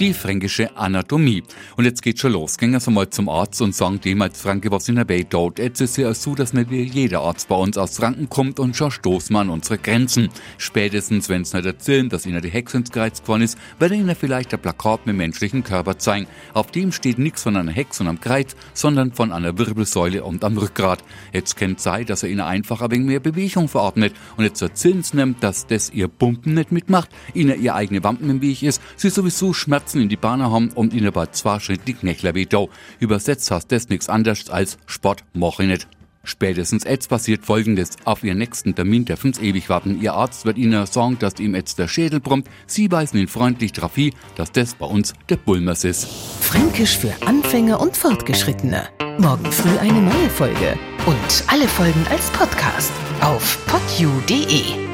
die fränkische Anatomie. Und jetzt geht's schon los. Gehen wir mal zum Arzt und sagen dem als Franke, was in der Welt dort. Jetzt ist ja so, dass nicht jeder Arzt bei uns aus Franken kommt und schon stoßen wir an unsere Grenzen. Spätestens, wenn's nicht erzählen, dass ihnen die Hexe ins Kreuz geworden ist, werden ihnen vielleicht ein Plakat mit menschlichen Körper zeigen. Auf dem steht nichts von einer Hexe und am Kreuz, sondern von einer Wirbelsäule und am Rückgrat. Jetzt kennt sei, dass er ihnen einfach ein wenig mehr Bewegung verordnet. Und jetzt erzählen sie nimmt, dass das ihr Pumpen nicht mitmacht, ihnen ihr eigene Wampen im Weg ist, sie sowieso Schmerzen Schmerzen in die Bahn haben und ihnen bei zwei Schritt die Knächler wehtau. Übersetzt heißt das nichts anderes als Sport mach ich nicht. Spätestens jetzt passiert folgendes. Auf ihren nächsten Termin dürfen sie ewig warten. Ihr Arzt wird ihnen sagen, dass ihm jetzt der Schädel brummt. Sie weisen ihn freundlich darauf hin, dass das bei uns der Bulmers ist. Fränkisch für Anfänger und Fortgeschrittene. Morgen früh eine neue Folge. Und alle Folgen als Podcast auf podu.de.